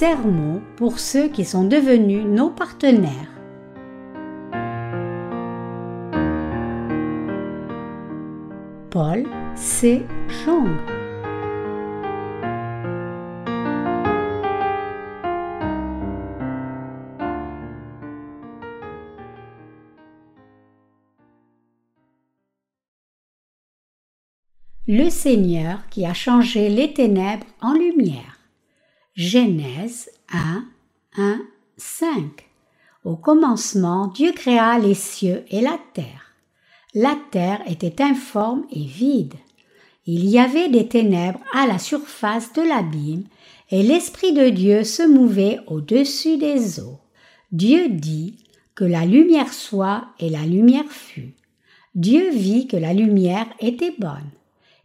sermons pour ceux qui sont devenus nos partenaires. Paul C. Jong. Le Seigneur qui a changé les ténèbres en lumière. Genèse 1, 1, 5. Au commencement, Dieu créa les cieux et la terre. La terre était informe et vide. Il y avait des ténèbres à la surface de l'abîme, et l'Esprit de Dieu se mouvait au-dessus des eaux. Dieu dit que la lumière soit, et la lumière fut. Dieu vit que la lumière était bonne.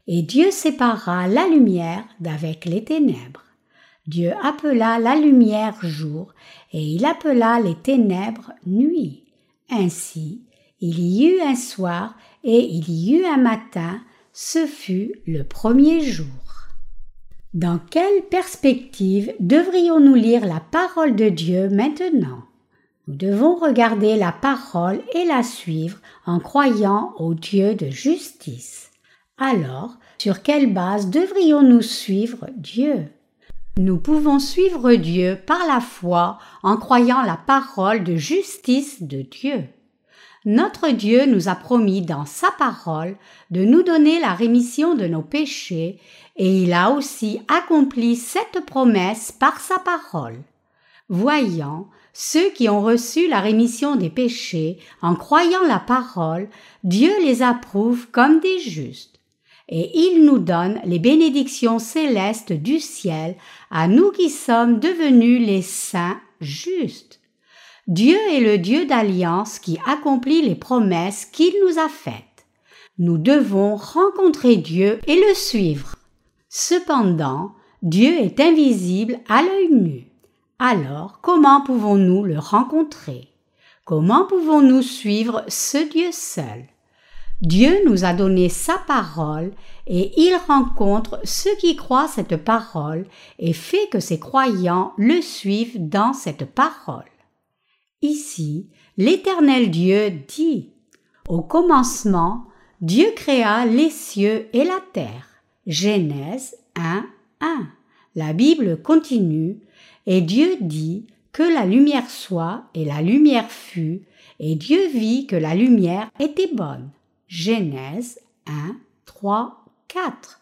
Et Dieu sépara la lumière d'avec les ténèbres. Dieu appela la lumière jour, et il appela les ténèbres nuit. Ainsi, il y eut un soir et il y eut un matin, ce fut le premier jour. Dans quelle perspective devrions-nous lire la parole de Dieu maintenant? Nous devons regarder la parole et la suivre en croyant au Dieu de justice. Alors, sur quelle base devrions-nous suivre Dieu? Nous pouvons suivre Dieu par la foi en croyant la parole de justice de Dieu. Notre Dieu nous a promis dans sa parole de nous donner la rémission de nos péchés et il a aussi accompli cette promesse par sa parole. Voyant ceux qui ont reçu la rémission des péchés en croyant la parole, Dieu les approuve comme des justes. Et il nous donne les bénédictions célestes du ciel à nous qui sommes devenus les saints justes. Dieu est le Dieu d'alliance qui accomplit les promesses qu'il nous a faites. Nous devons rencontrer Dieu et le suivre. Cependant, Dieu est invisible à l'œil nu. Alors, comment pouvons-nous le rencontrer? Comment pouvons-nous suivre ce Dieu seul? Dieu nous a donné sa parole et il rencontre ceux qui croient cette parole et fait que ces croyants le suivent dans cette parole. Ici, l'Éternel Dieu dit Au commencement, Dieu créa les cieux et la terre. Genèse 1, 1. La Bible continue Et Dieu dit que la lumière soit, et la lumière fut, et Dieu vit que la lumière était bonne. Genèse 1, 3, 4.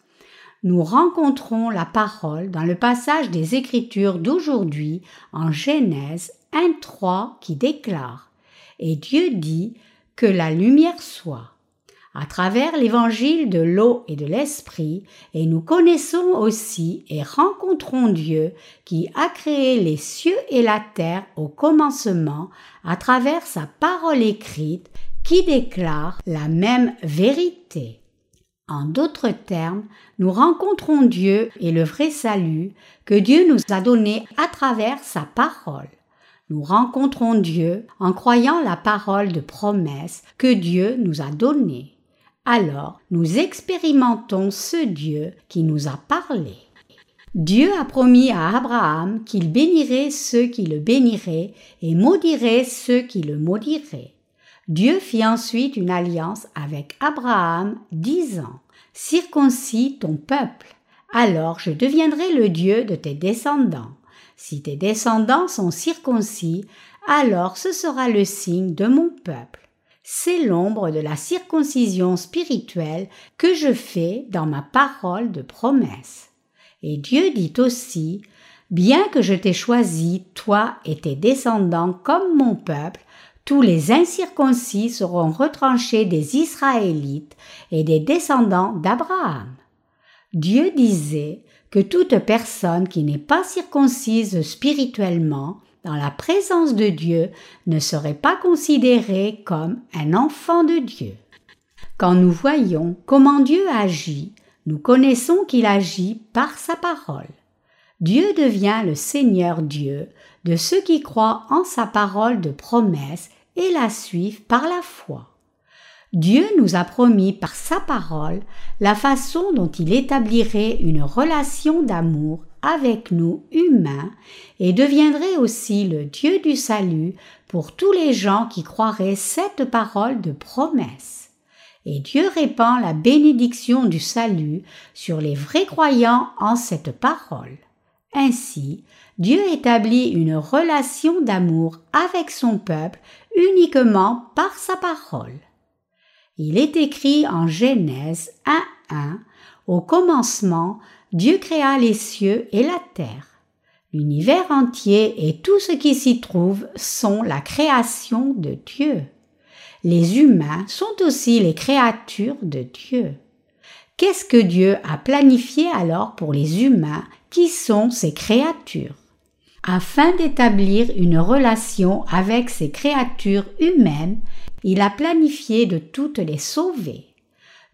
Nous rencontrons la parole dans le passage des Écritures d'aujourd'hui en Genèse 1.3 qui déclare Et Dieu dit que la lumière soit. À travers l'évangile de l'eau et de l'esprit, et nous connaissons aussi et rencontrons Dieu qui a créé les cieux et la terre au commencement à travers sa parole écrite qui déclare la même vérité. En d'autres termes, nous rencontrons Dieu et le vrai salut que Dieu nous a donné à travers sa parole nous rencontrons Dieu en croyant la parole de promesse que Dieu nous a donnée. Alors nous expérimentons ce Dieu qui nous a parlé. Dieu a promis à Abraham qu'il bénirait ceux qui le béniraient et maudirait ceux qui le maudiraient. Dieu fit ensuite une alliance avec Abraham, disant Circoncis ton peuple, alors je deviendrai le Dieu de tes descendants. Si tes descendants sont circoncis, alors ce sera le signe de mon peuple. C'est l'ombre de la circoncision spirituelle que je fais dans ma parole de promesse. Et Dieu dit aussi, Bien que je t'ai choisi, toi et tes descendants, comme mon peuple, tous les incirconcis seront retranchés des Israélites et des descendants d'Abraham. Dieu disait que toute personne qui n'est pas circoncise spirituellement dans la présence de Dieu ne serait pas considérée comme un enfant de Dieu. Quand nous voyons comment Dieu agit, nous connaissons qu'il agit par sa parole. Dieu devient le Seigneur Dieu de ceux qui croient en sa parole de promesse et la suivent par la foi. Dieu nous a promis par sa parole la façon dont il établirait une relation d'amour avec nous humains et deviendrait aussi le Dieu du salut pour tous les gens qui croiraient cette parole de promesse. Et Dieu répand la bénédiction du salut sur les vrais croyants en cette parole. Ainsi, Dieu établit une relation d'amour avec son peuple uniquement par sa parole. Il est écrit en Genèse 1.1 Au commencement, Dieu créa les cieux et la terre. L'univers entier et tout ce qui s'y trouve sont la création de Dieu. Les humains sont aussi les créatures de Dieu. Qu'est-ce que Dieu a planifié alors pour les humains qui sont ces créatures Afin d'établir une relation avec ces créatures humaines, il a planifié de toutes les sauver.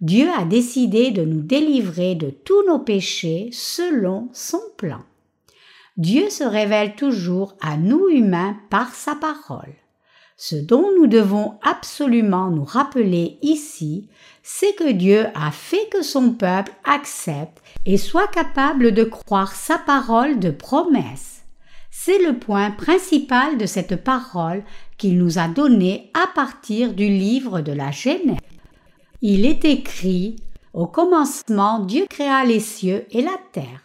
Dieu a décidé de nous délivrer de tous nos péchés selon son plan. Dieu se révèle toujours à nous humains par sa parole. Ce dont nous devons absolument nous rappeler ici, c'est que Dieu a fait que son peuple accepte et soit capable de croire sa parole de promesse. C'est le point principal de cette parole qu'il nous a donnée à partir du livre de la Genèse. Il est écrit Au commencement, Dieu créa les cieux et la terre.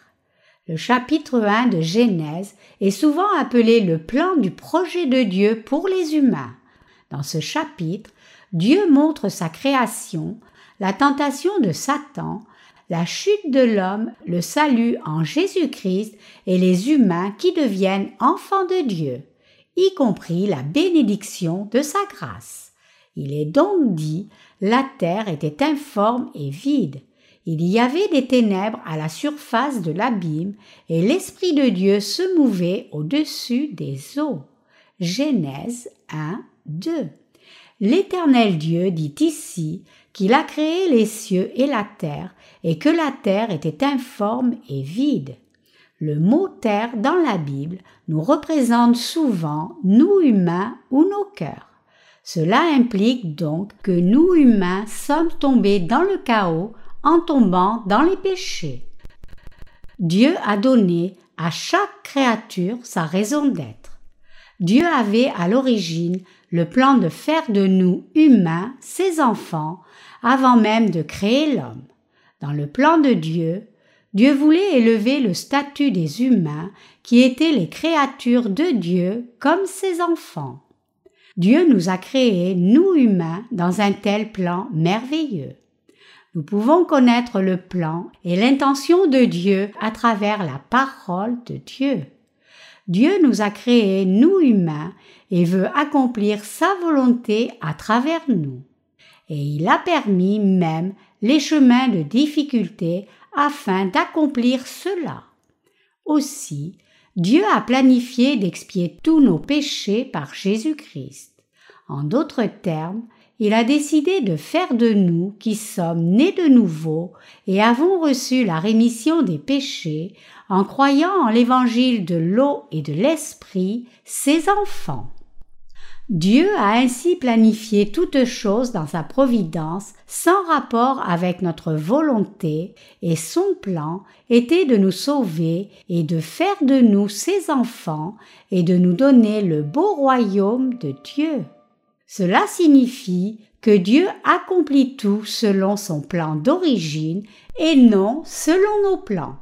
Le chapitre 1 de Genèse est souvent appelé le plan du projet de Dieu pour les humains. Dans ce chapitre, Dieu montre sa création, la tentation de Satan, la chute de l'homme, le salut en Jésus-Christ et les humains qui deviennent enfants de Dieu, y compris la bénédiction de sa grâce. Il est donc dit la terre était informe et vide. Il y avait des ténèbres à la surface de l'abîme, et l'Esprit de Dieu se mouvait au-dessus des eaux. Genèse 1, 2. L'Éternel Dieu dit ici qu'il a créé les cieux et la terre, et que la terre était informe et vide. Le mot terre dans la Bible nous représente souvent nous humains ou nos cœurs. Cela implique donc que nous humains sommes tombés dans le chaos en tombant dans les péchés. Dieu a donné à chaque créature sa raison d'être. Dieu avait à l'origine le plan de faire de nous humains ses enfants avant même de créer l'homme. Dans le plan de Dieu, Dieu voulait élever le statut des humains qui étaient les créatures de Dieu comme ses enfants. Dieu nous a créés, nous humains, dans un tel plan merveilleux. Nous pouvons connaître le plan et l'intention de Dieu à travers la parole de Dieu. Dieu nous a créés, nous humains, et veut accomplir sa volonté à travers nous. Et il a permis même les chemins de difficulté afin d'accomplir cela. Aussi, Dieu a planifié d'expier tous nos péchés par Jésus-Christ. En d'autres termes, il a décidé de faire de nous qui sommes nés de nouveau et avons reçu la rémission des péchés en croyant en l'évangile de l'eau et de l'esprit, ses enfants. Dieu a ainsi planifié toutes choses dans sa providence sans rapport avec notre volonté et son plan était de nous sauver et de faire de nous ses enfants et de nous donner le beau royaume de Dieu. Cela signifie que Dieu accomplit tout selon son plan d'origine et non selon nos plans.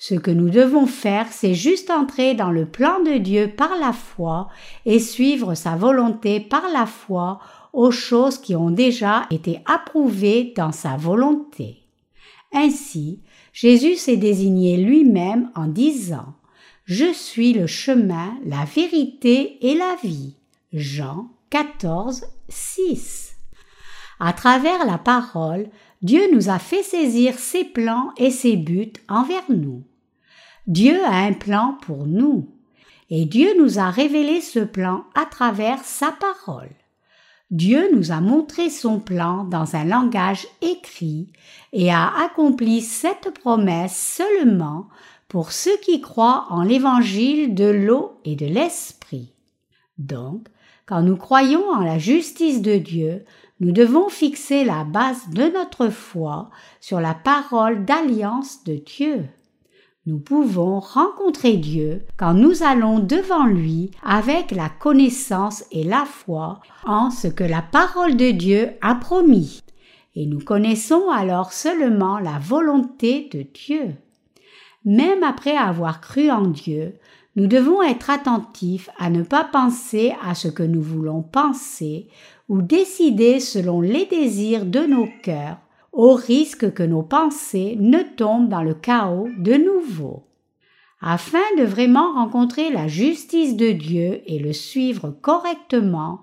Ce que nous devons faire, c'est juste entrer dans le plan de Dieu par la foi et suivre sa volonté par la foi aux choses qui ont déjà été approuvées dans sa volonté. Ainsi, Jésus s'est désigné lui-même en disant Je suis le chemin, la vérité et la vie. Jean 14, 6. À travers la parole, Dieu nous a fait saisir ses plans et ses buts envers nous. Dieu a un plan pour nous, et Dieu nous a révélé ce plan à travers sa parole. Dieu nous a montré son plan dans un langage écrit et a accompli cette promesse seulement pour ceux qui croient en l'évangile de l'eau et de l'esprit. Donc, quand nous croyons en la justice de Dieu, nous devons fixer la base de notre foi sur la parole d'alliance de Dieu. Nous pouvons rencontrer Dieu quand nous allons devant lui avec la connaissance et la foi en ce que la parole de Dieu a promis. Et nous connaissons alors seulement la volonté de Dieu. Même après avoir cru en Dieu, nous devons être attentifs à ne pas penser à ce que nous voulons penser ou décider selon les désirs de nos cœurs, au risque que nos pensées ne tombent dans le chaos de nouveau. Afin de vraiment rencontrer la justice de Dieu et le suivre correctement,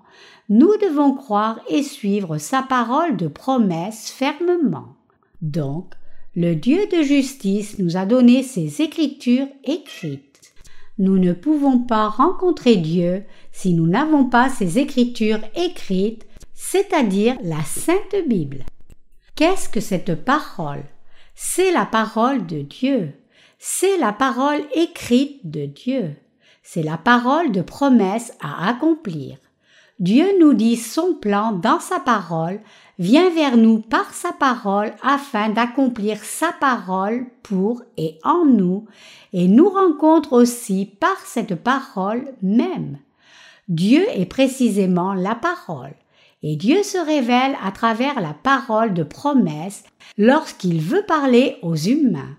nous devons croire et suivre sa parole de promesse fermement. Donc, le Dieu de justice nous a donné ses écritures écrites. Nous ne pouvons pas rencontrer Dieu si nous n'avons pas ses écritures écrites, c'est-à-dire la Sainte Bible. Qu'est-ce que cette parole? C'est la parole de Dieu. C'est la parole écrite de Dieu. C'est la parole de promesse à accomplir. Dieu nous dit son plan dans sa parole, vient vers nous par sa parole afin d'accomplir sa parole pour et en nous, et nous rencontre aussi par cette parole même. Dieu est précisément la parole, et Dieu se révèle à travers la parole de promesse lorsqu'il veut parler aux humains.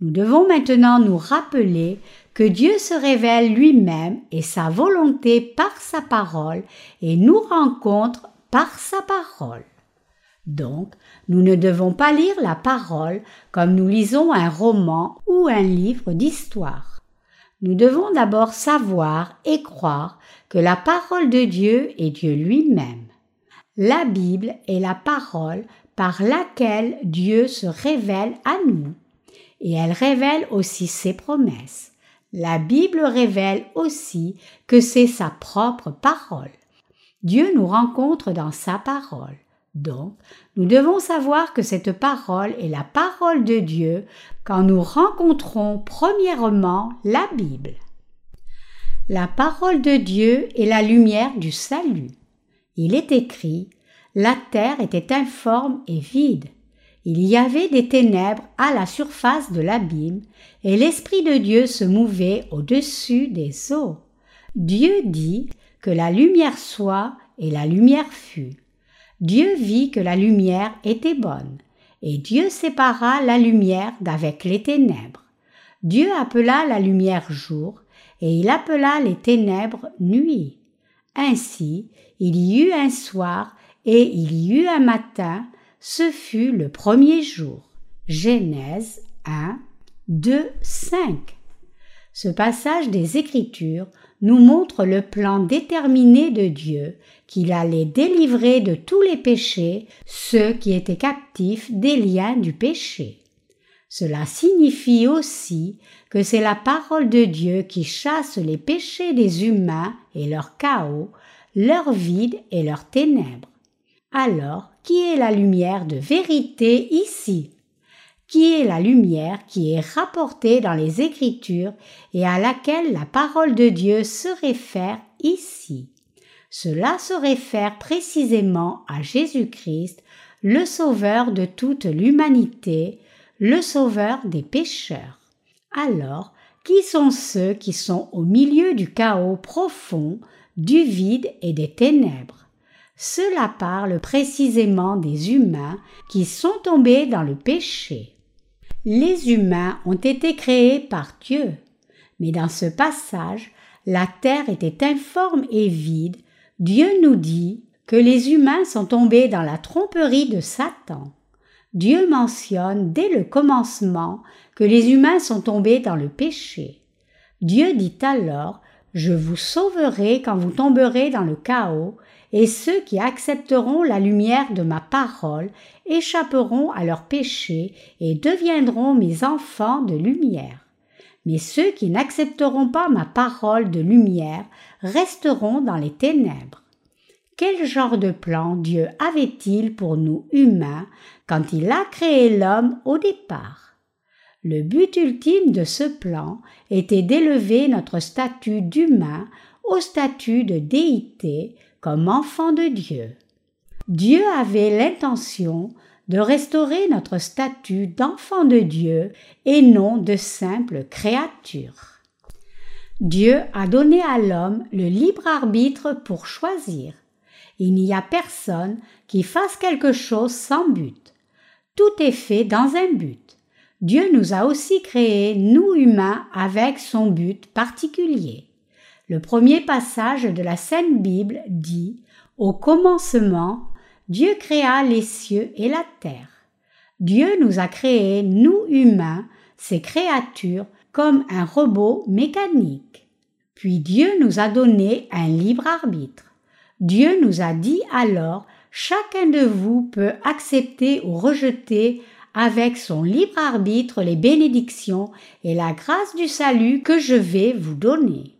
Nous devons maintenant nous rappeler que Dieu se révèle lui-même et sa volonté par sa parole et nous rencontre par sa parole. Donc, nous ne devons pas lire la parole comme nous lisons un roman ou un livre d'histoire. Nous devons d'abord savoir et croire que la parole de Dieu est Dieu lui-même. La Bible est la parole par laquelle Dieu se révèle à nous, et elle révèle aussi ses promesses. La Bible révèle aussi que c'est sa propre parole. Dieu nous rencontre dans sa parole. Donc, nous devons savoir que cette parole est la parole de Dieu quand nous rencontrons premièrement la Bible. La parole de Dieu est la lumière du salut. Il est écrit La terre était informe et vide, il y avait des ténèbres à la surface de l'abîme, et l'Esprit de Dieu se mouvait au-dessus des eaux. Dieu dit que la lumière soit, et la lumière fut. Dieu vit que la lumière était bonne, et Dieu sépara la lumière d'avec les ténèbres. Dieu appela la lumière jour, et il appela les ténèbres nuit. Ainsi, il y eut un soir, et il y eut un matin, ce fut le premier jour. Genèse 1, 2, 5. Ce passage des Écritures nous montre le plan déterminé de Dieu qu'il allait délivrer de tous les péchés ceux qui étaient captifs des liens du péché. Cela signifie aussi que c'est la parole de Dieu qui chasse les péchés des humains et leur chaos, leur vide et leurs ténèbres. Alors, qui est la lumière de vérité ici? Qui est la lumière qui est rapportée dans les Écritures et à laquelle la parole de Dieu se réfère ici Cela se réfère précisément à Jésus-Christ, le Sauveur de toute l'humanité, le Sauveur des pécheurs. Alors, qui sont ceux qui sont au milieu du chaos profond, du vide et des ténèbres? Cela parle précisément des humains qui sont tombés dans le péché. Les humains ont été créés par Dieu, mais dans ce passage, la terre était informe et vide. Dieu nous dit que les humains sont tombés dans la tromperie de Satan. Dieu mentionne dès le commencement que les humains sont tombés dans le péché. Dieu dit alors Je vous sauverai quand vous tomberez dans le chaos, et ceux qui accepteront la lumière de ma parole échapperont à leurs péchés et deviendront mes enfants de lumière. Mais ceux qui n'accepteront pas ma parole de lumière resteront dans les ténèbres. Quel genre de plan Dieu avait-il pour nous humains quand il a créé l'homme au départ? Le but ultime de ce plan était d'élever notre statut d'humain au statut de déité comme enfant de Dieu. Dieu avait l'intention de restaurer notre statut d'enfant de Dieu et non de simple créature. Dieu a donné à l'homme le libre arbitre pour choisir. Il n'y a personne qui fasse quelque chose sans but. Tout est fait dans un but. Dieu nous a aussi créés, nous humains, avec son but particulier. Le premier passage de la Sainte Bible dit Au commencement, Dieu créa les cieux et la terre. Dieu nous a créés, nous humains, ces créatures, comme un robot mécanique. Puis Dieu nous a donné un libre arbitre. Dieu nous a dit alors chacun de vous peut accepter ou rejeter avec son libre arbitre les bénédictions et la grâce du salut que je vais vous donner.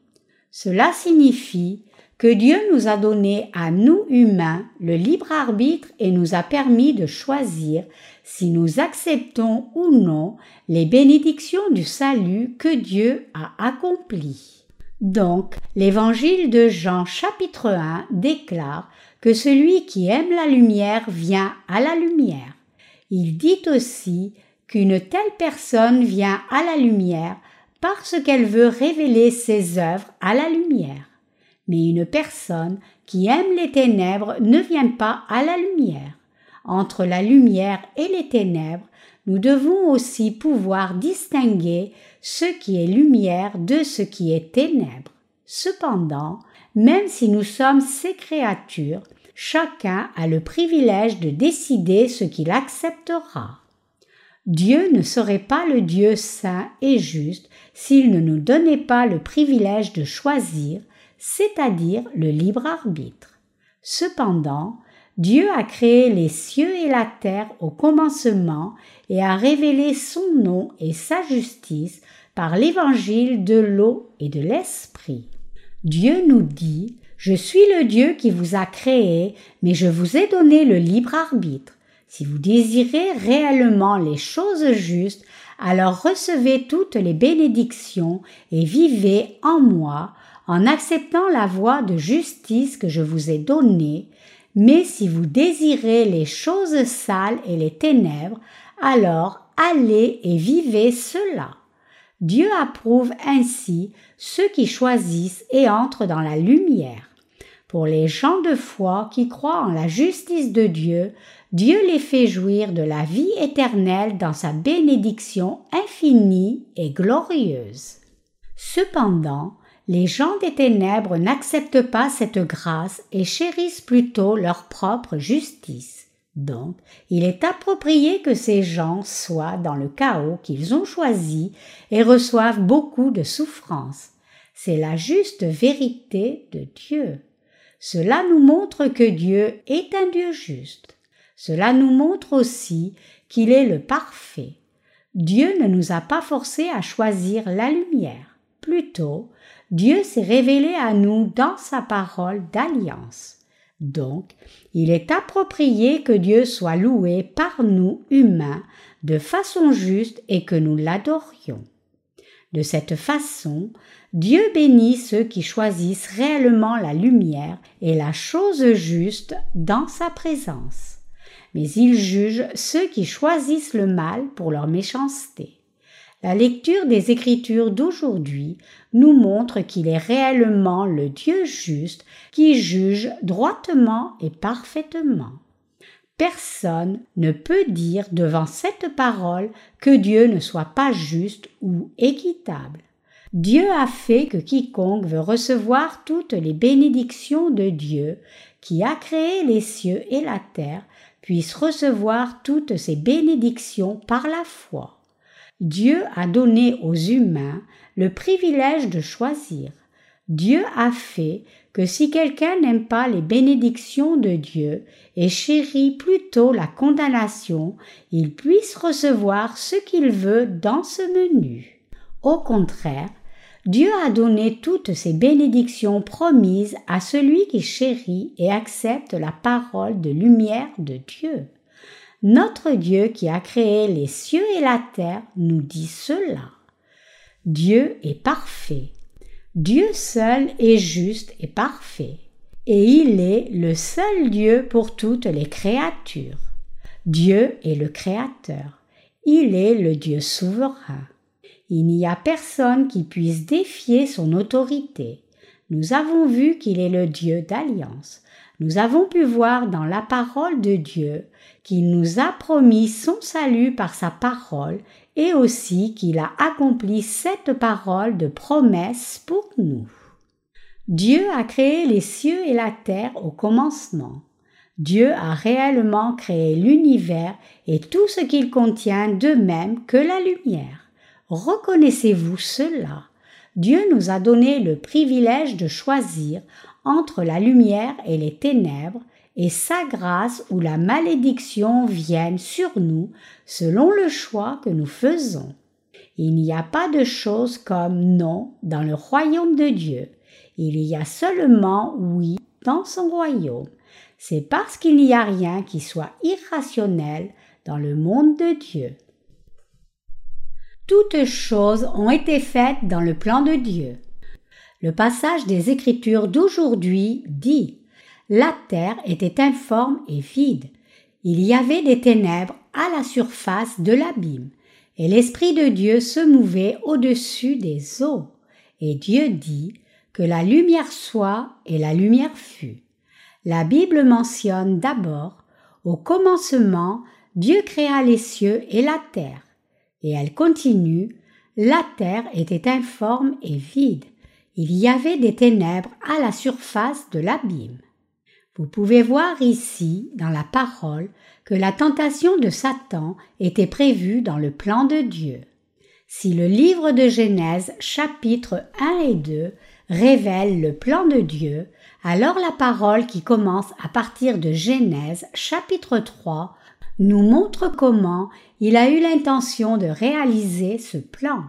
Cela signifie que Dieu nous a donné à nous humains le libre arbitre et nous a permis de choisir si nous acceptons ou non les bénédictions du salut que Dieu a accompli. Donc, l'évangile de Jean chapitre 1 déclare que celui qui aime la lumière vient à la lumière. Il dit aussi qu'une telle personne vient à la lumière parce qu'elle veut révéler ses œuvres à la lumière mais une personne qui aime les ténèbres ne vient pas à la lumière. Entre la lumière et les ténèbres, nous devons aussi pouvoir distinguer ce qui est lumière de ce qui est ténèbres. Cependant, même si nous sommes ces créatures, chacun a le privilège de décider ce qu'il acceptera. Dieu ne serait pas le Dieu saint et juste s'il ne nous donnait pas le privilège de choisir c'est-à-dire le libre arbitre. Cependant, Dieu a créé les cieux et la terre au commencement et a révélé son nom et sa justice par l'évangile de l'eau et de l'esprit. Dieu nous dit Je suis le Dieu qui vous a créé, mais je vous ai donné le libre arbitre. Si vous désirez réellement les choses justes, alors recevez toutes les bénédictions et vivez en moi, en acceptant la voie de justice que je vous ai donnée, mais si vous désirez les choses sales et les ténèbres, alors allez et vivez cela. Dieu approuve ainsi ceux qui choisissent et entrent dans la lumière. Pour les gens de foi qui croient en la justice de Dieu, Dieu les fait jouir de la vie éternelle dans sa bénédiction infinie et glorieuse. Cependant, les gens des ténèbres n'acceptent pas cette grâce et chérissent plutôt leur propre justice. Donc, il est approprié que ces gens soient dans le chaos qu'ils ont choisi et reçoivent beaucoup de souffrances. C'est la juste vérité de Dieu. Cela nous montre que Dieu est un Dieu juste. Cela nous montre aussi qu'il est le parfait. Dieu ne nous a pas forcés à choisir la lumière. Plutôt, Dieu s'est révélé à nous dans sa parole d'alliance. Donc, il est approprié que Dieu soit loué par nous humains de façon juste et que nous l'adorions. De cette façon, Dieu bénit ceux qui choisissent réellement la lumière et la chose juste dans sa présence. Mais il juge ceux qui choisissent le mal pour leur méchanceté. La lecture des Écritures d'aujourd'hui nous montre qu'il est réellement le Dieu juste qui juge droitement et parfaitement. Personne ne peut dire devant cette parole que Dieu ne soit pas juste ou équitable. Dieu a fait que quiconque veut recevoir toutes les bénédictions de Dieu, qui a créé les cieux et la terre, puisse recevoir toutes ces bénédictions par la foi. Dieu a donné aux humains le privilège de choisir. Dieu a fait que si quelqu'un n'aime pas les bénédictions de Dieu et chérit plutôt la condamnation, il puisse recevoir ce qu'il veut dans ce menu. Au contraire, Dieu a donné toutes ces bénédictions promises à celui qui chérit et accepte la parole de lumière de Dieu. Notre Dieu qui a créé les cieux et la terre nous dit cela. Dieu est parfait. Dieu seul est juste et parfait. Et il est le seul Dieu pour toutes les créatures. Dieu est le Créateur. Il est le Dieu souverain. Il n'y a personne qui puisse défier son autorité. Nous avons vu qu'il est le Dieu d'alliance. Nous avons pu voir dans la parole de Dieu qu'il nous a promis son salut par sa parole et aussi qu'il a accompli cette parole de promesse pour nous. Dieu a créé les cieux et la terre au commencement. Dieu a réellement créé l'univers et tout ce qu'il contient de même que la lumière. Reconnaissez-vous cela? Dieu nous a donné le privilège de choisir entre la lumière et les ténèbres, et sa grâce ou la malédiction viennent sur nous selon le choix que nous faisons. Il n'y a pas de chose comme non dans le royaume de Dieu. Il y a seulement oui dans son royaume. C'est parce qu'il n'y a rien qui soit irrationnel dans le monde de Dieu. Toutes choses ont été faites dans le plan de Dieu. Le passage des Écritures d'aujourd'hui dit La terre était informe et vide. Il y avait des ténèbres à la surface de l'abîme, et l'Esprit de Dieu se mouvait au-dessus des eaux. Et Dieu dit que la lumière soit, et la lumière fut. La Bible mentionne d'abord Au commencement, Dieu créa les cieux et la terre. Et elle continue La terre était informe et vide il y avait des ténèbres à la surface de l'abîme. Vous pouvez voir ici, dans la parole, que la tentation de Satan était prévue dans le plan de Dieu. Si le livre de Genèse chapitre 1 et 2 révèle le plan de Dieu, alors la parole qui commence à partir de Genèse chapitre 3 nous montre comment il a eu l'intention de réaliser ce plan.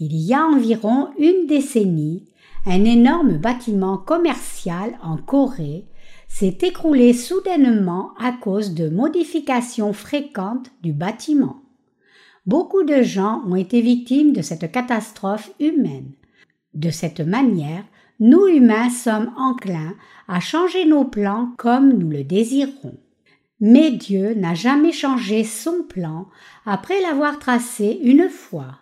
Il y a environ une décennie, un énorme bâtiment commercial en Corée s'est écroulé soudainement à cause de modifications fréquentes du bâtiment. Beaucoup de gens ont été victimes de cette catastrophe humaine. De cette manière, nous humains sommes enclins à changer nos plans comme nous le désirons. Mais Dieu n'a jamais changé son plan après l'avoir tracé une fois.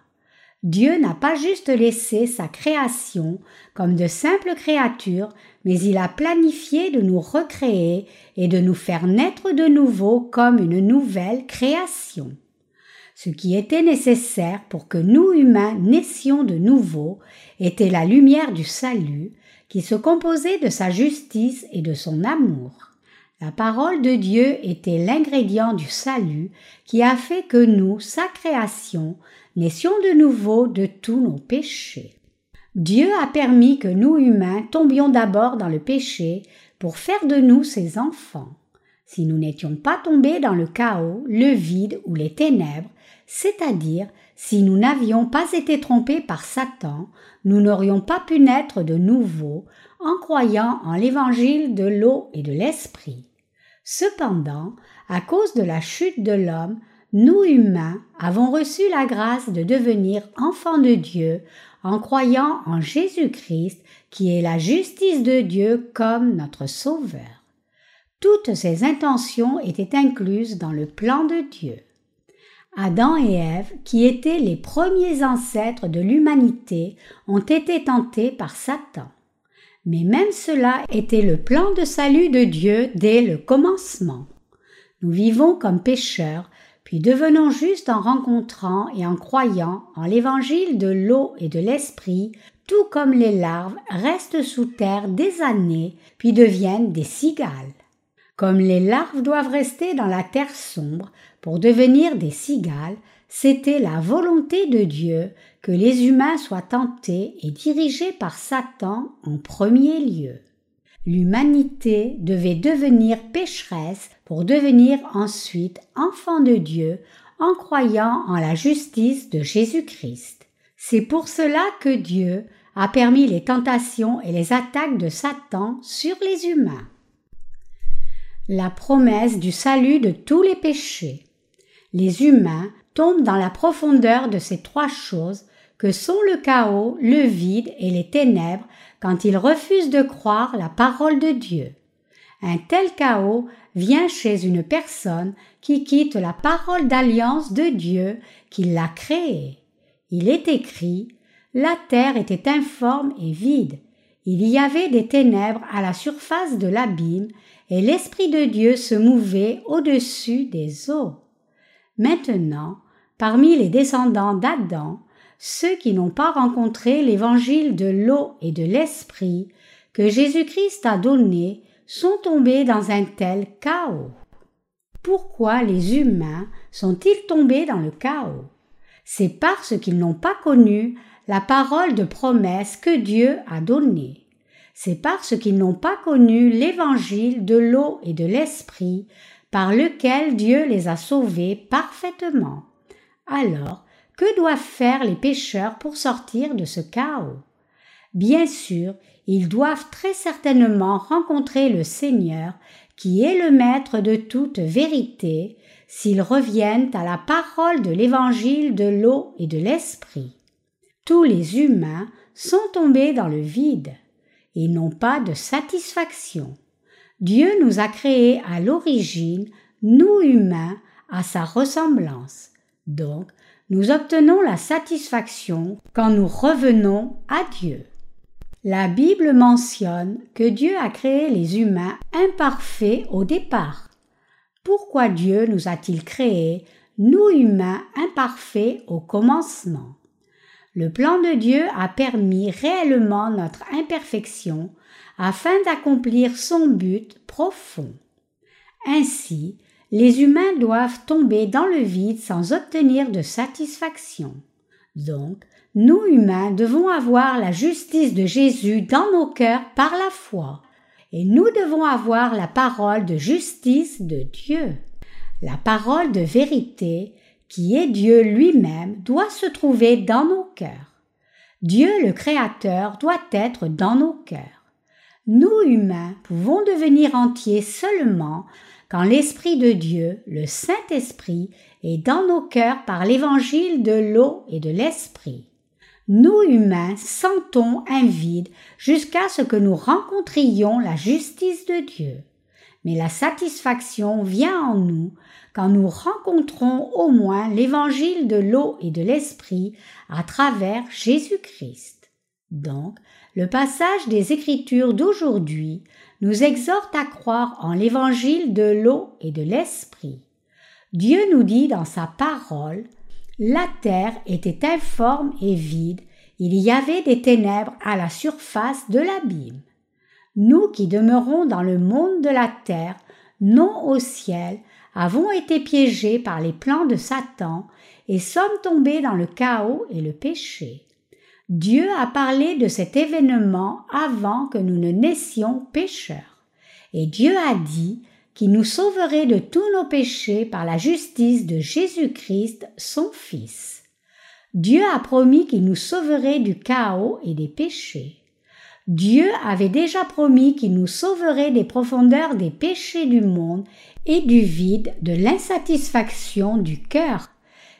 Dieu n'a pas juste laissé sa création comme de simples créatures, mais il a planifié de nous recréer et de nous faire naître de nouveau comme une nouvelle création. Ce qui était nécessaire pour que nous humains naissions de nouveau était la lumière du salut, qui se composait de sa justice et de son amour. La parole de Dieu était l'ingrédient du salut qui a fait que nous, sa création, naissions de nouveau de tous nos péchés. Dieu a permis que nous humains tombions d'abord dans le péché pour faire de nous ses enfants. Si nous n'étions pas tombés dans le chaos, le vide ou les ténèbres, c'est-à-dire si nous n'avions pas été trompés par Satan, nous n'aurions pas pu naître de nouveau en croyant en l'évangile de l'eau et de l'esprit. Cependant, à cause de la chute de l'homme, nous humains avons reçu la grâce de devenir enfants de Dieu en croyant en Jésus-Christ qui est la justice de Dieu comme notre Sauveur. Toutes ces intentions étaient incluses dans le plan de Dieu. Adam et Ève, qui étaient les premiers ancêtres de l'humanité, ont été tentés par Satan. Mais même cela était le plan de salut de Dieu dès le commencement. Nous vivons comme pécheurs puis devenons justes en rencontrant et en croyant en l'évangile de l'eau et de l'esprit, tout comme les larves restent sous terre des années, puis deviennent des cigales. Comme les larves doivent rester dans la terre sombre pour devenir des cigales, c'était la volonté de Dieu que les humains soient tentés et dirigés par Satan en premier lieu. L'humanité devait devenir pécheresse pour devenir ensuite enfant de Dieu en croyant en la justice de Jésus-Christ. C'est pour cela que Dieu a permis les tentations et les attaques de Satan sur les humains. La promesse du salut de tous les péchés. Les humains tombent dans la profondeur de ces trois choses que sont le chaos, le vide et les ténèbres quand ils refusent de croire la parole de Dieu. Un tel chaos vient chez une personne qui quitte la parole d'alliance de Dieu qui l'a créée. Il est écrit La terre était informe et vide. Il y avait des ténèbres à la surface de l'abîme, et l'Esprit de Dieu se mouvait au-dessus des eaux. Maintenant, parmi les descendants d'Adam, ceux qui n'ont pas rencontré l'évangile de l'eau et de l'Esprit que Jésus-Christ a donné sont tombés dans un tel chaos. Pourquoi les humains sont-ils tombés dans le chaos? C'est parce qu'ils n'ont pas connu la parole de promesse que Dieu a donnée. C'est parce qu'ils n'ont pas connu l'évangile de l'eau et de l'esprit par lequel Dieu les a sauvés parfaitement. Alors, que doivent faire les pécheurs pour sortir de ce chaos? Bien sûr, ils doivent très certainement rencontrer le Seigneur, qui est le Maître de toute vérité, s'ils reviennent à la parole de l'Évangile de l'eau et de l'Esprit. Tous les humains sont tombés dans le vide. et n'ont pas de satisfaction. Dieu nous a créés à l'origine, nous humains, à sa ressemblance. Donc, nous obtenons la satisfaction quand nous revenons à Dieu. La Bible mentionne que Dieu a créé les humains imparfaits au départ. Pourquoi Dieu nous a-t-il créés, nous humains imparfaits au commencement? Le plan de Dieu a permis réellement notre imperfection afin d'accomplir son but profond. Ainsi, les humains doivent tomber dans le vide sans obtenir de satisfaction. Donc, nous humains devons avoir la justice de Jésus dans nos cœurs par la foi, et nous devons avoir la parole de justice de Dieu. La parole de vérité, qui est Dieu lui-même, doit se trouver dans nos cœurs. Dieu le Créateur doit être dans nos cœurs. Nous humains pouvons devenir entiers seulement l'Esprit de Dieu, le Saint-Esprit, est dans nos cœurs par l'évangile de l'eau et de l'Esprit. Nous humains sentons un vide jusqu'à ce que nous rencontrions la justice de Dieu. Mais la satisfaction vient en nous quand nous rencontrons au moins l'évangile de l'eau et de l'Esprit à travers Jésus-Christ. Donc, le passage des Écritures d'aujourd'hui nous exhorte à croire en l'évangile de l'eau et de l'esprit. Dieu nous dit dans sa parole La terre était informe et vide, il y avait des ténèbres à la surface de l'abîme. Nous qui demeurons dans le monde de la terre, non au ciel, avons été piégés par les plans de Satan et sommes tombés dans le chaos et le péché. Dieu a parlé de cet événement avant que nous ne naissions pécheurs. Et Dieu a dit qu'il nous sauverait de tous nos péchés par la justice de Jésus-Christ, son Fils. Dieu a promis qu'il nous sauverait du chaos et des péchés. Dieu avait déjà promis qu'il nous sauverait des profondeurs des péchés du monde et du vide de l'insatisfaction du cœur.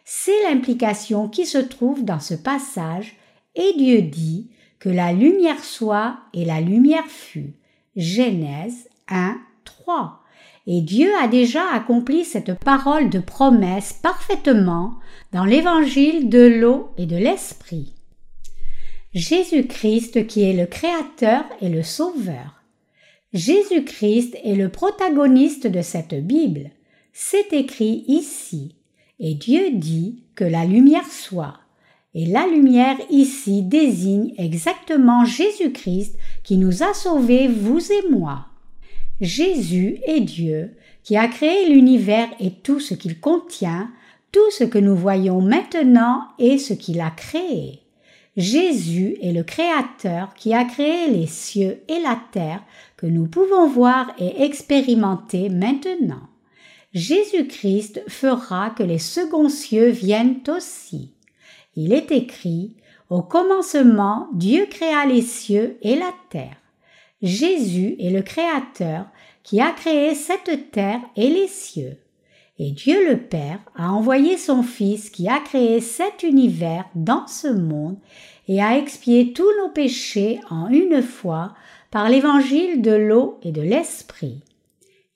C'est l'implication qui se trouve dans ce passage et Dieu dit que la lumière soit et la lumière fut. Genèse 1, 3. Et Dieu a déjà accompli cette parole de promesse parfaitement dans l'évangile de l'eau et de l'esprit. Jésus-Christ qui est le Créateur et le Sauveur. Jésus-Christ est le protagoniste de cette Bible. C'est écrit ici. Et Dieu dit que la lumière soit. Et la lumière ici désigne exactement Jésus-Christ qui nous a sauvés, vous et moi. Jésus est Dieu qui a créé l'univers et tout ce qu'il contient, tout ce que nous voyons maintenant et ce qu'il a créé. Jésus est le Créateur qui a créé les cieux et la terre que nous pouvons voir et expérimenter maintenant. Jésus-Christ fera que les seconds cieux viennent aussi il est écrit Au commencement, Dieu créa les cieux et la terre. Jésus est le Créateur qui a créé cette terre et les cieux. Et Dieu le Père a envoyé son Fils qui a créé cet univers dans ce monde et a expié tous nos péchés en une fois par l'évangile de l'eau et de l'esprit.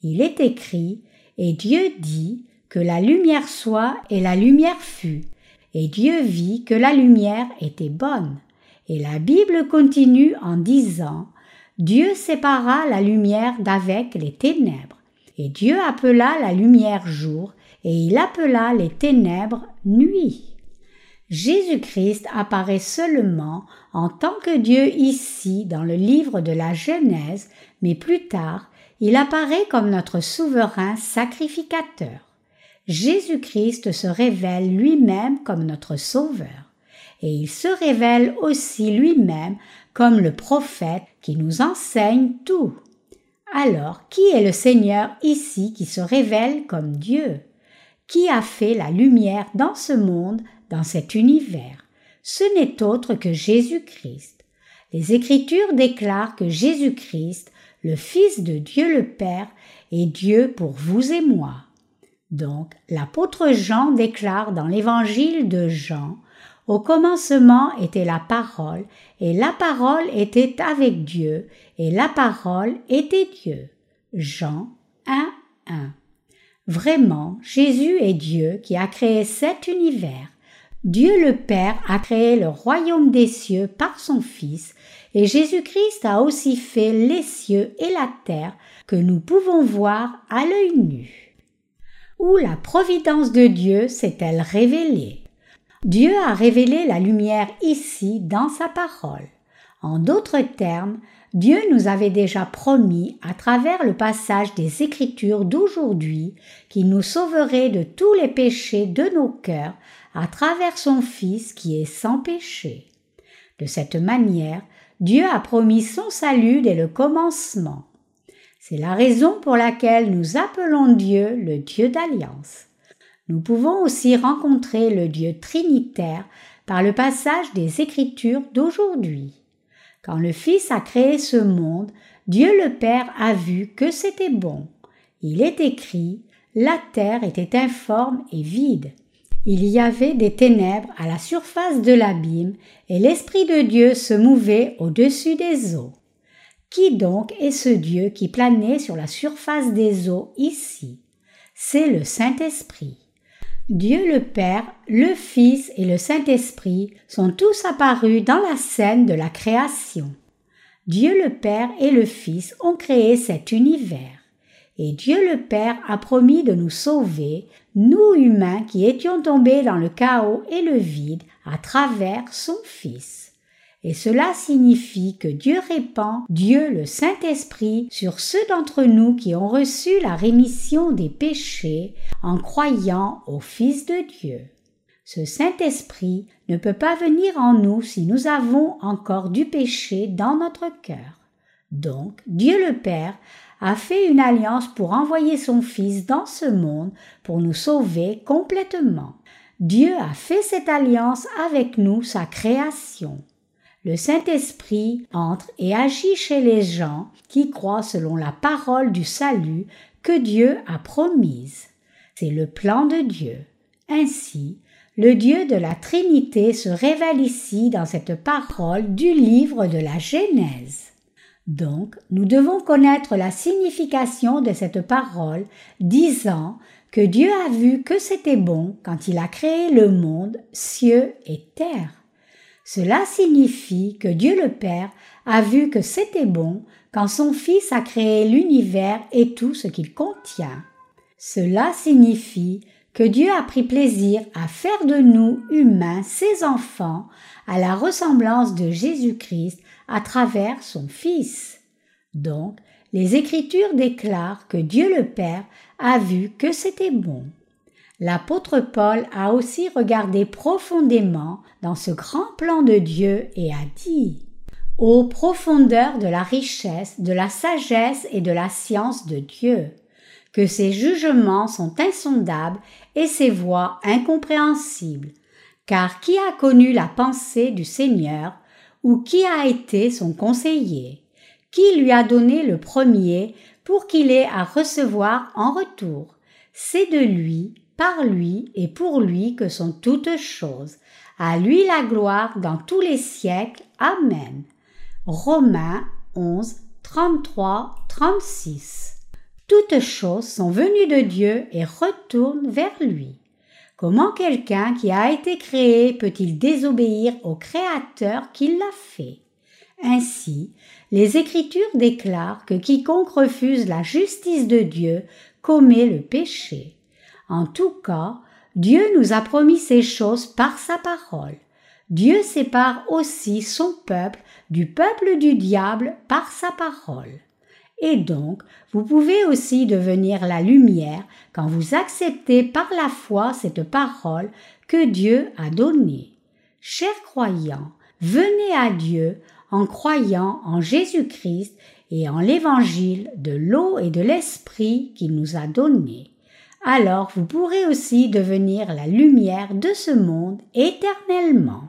Il est écrit, et Dieu dit que la lumière soit et la lumière fut, et Dieu vit que la lumière était bonne. Et la Bible continue en disant, Dieu sépara la lumière d'avec les ténèbres, et Dieu appela la lumière jour, et il appela les ténèbres nuit. Jésus-Christ apparaît seulement en tant que Dieu ici dans le livre de la Genèse, mais plus tard, il apparaît comme notre souverain sacrificateur. Jésus-Christ se révèle lui-même comme notre Sauveur, et il se révèle aussi lui-même comme le prophète qui nous enseigne tout. Alors, qui est le Seigneur ici qui se révèle comme Dieu? Qui a fait la lumière dans ce monde, dans cet univers? Ce n'est autre que Jésus-Christ. Les Écritures déclarent que Jésus-Christ, le Fils de Dieu le Père, est Dieu pour vous et moi. Donc, l'apôtre Jean déclare dans l'évangile de Jean Au commencement était la parole, et la parole était avec Dieu, et la parole était Dieu. Jean 1, 1. Vraiment, Jésus est Dieu qui a créé cet univers. Dieu le Père a créé le royaume des cieux par son Fils, et Jésus-Christ a aussi fait les cieux et la terre que nous pouvons voir à l'œil nu où la providence de Dieu s'est-elle révélée Dieu a révélé la lumière ici dans sa parole. En d'autres termes, Dieu nous avait déjà promis à travers le passage des Écritures d'aujourd'hui qu'il nous sauverait de tous les péchés de nos cœurs à travers son Fils qui est sans péché. De cette manière, Dieu a promis son salut dès le commencement. C'est la raison pour laquelle nous appelons Dieu le Dieu d'alliance. Nous pouvons aussi rencontrer le Dieu trinitaire par le passage des Écritures d'aujourd'hui. Quand le Fils a créé ce monde, Dieu le Père a vu que c'était bon. Il est écrit La terre était informe et vide. Il y avait des ténèbres à la surface de l'abîme, et l'Esprit de Dieu se mouvait au-dessus des eaux. Qui donc est ce Dieu qui planait sur la surface des eaux ici? C'est le Saint-Esprit. Dieu le Père, le Fils et le Saint-Esprit sont tous apparus dans la scène de la création. Dieu le Père et le Fils ont créé cet univers. Et Dieu le Père a promis de nous sauver, nous humains qui étions tombés dans le chaos et le vide, à travers son Fils. Et cela signifie que Dieu répand Dieu le Saint-Esprit sur ceux d'entre nous qui ont reçu la rémission des péchés en croyant au Fils de Dieu. Ce Saint-Esprit ne peut pas venir en nous si nous avons encore du péché dans notre cœur. Donc, Dieu le Père a fait une alliance pour envoyer son Fils dans ce monde pour nous sauver complètement. Dieu a fait cette alliance avec nous, sa création le Saint-Esprit entre et agit chez les gens qui croient selon la parole du salut que Dieu a promise. C'est le plan de Dieu. Ainsi, le Dieu de la Trinité se révèle ici dans cette parole du livre de la Genèse. Donc, nous devons connaître la signification de cette parole, disant que Dieu a vu que c'était bon quand il a créé le monde, cieux et terre. Cela signifie que Dieu le Père a vu que c'était bon quand son Fils a créé l'univers et tout ce qu'il contient. Cela signifie que Dieu a pris plaisir à faire de nous humains ses enfants à la ressemblance de Jésus-Christ à travers son Fils. Donc, les Écritures déclarent que Dieu le Père a vu que c'était bon. L'apôtre Paul a aussi regardé profondément dans ce grand plan de Dieu et a dit Ô profondeur de la richesse, de la sagesse et de la science de Dieu, que ses jugements sont insondables et ses voies incompréhensibles. Car qui a connu la pensée du Seigneur, ou qui a été son conseiller? Qui lui a donné le premier pour qu'il ait à recevoir en retour? C'est de lui, par lui et pour lui que sont toutes choses. À lui la gloire dans tous les siècles. Amen. Romains 11, 33, 36. Toutes choses sont venues de Dieu et retournent vers lui. Comment quelqu'un qui a été créé peut-il désobéir au Créateur qui l'a fait? Ainsi, les Écritures déclarent que quiconque refuse la justice de Dieu commet le péché. En tout cas, Dieu nous a promis ces choses par sa parole. Dieu sépare aussi son peuple du peuple du diable par sa parole. Et donc, vous pouvez aussi devenir la lumière quand vous acceptez par la foi cette parole que Dieu a donnée. Chers croyants, venez à Dieu en croyant en Jésus-Christ et en l'évangile de l'eau et de l'esprit qu'il nous a donné. Alors vous pourrez aussi devenir la lumière de ce monde éternellement.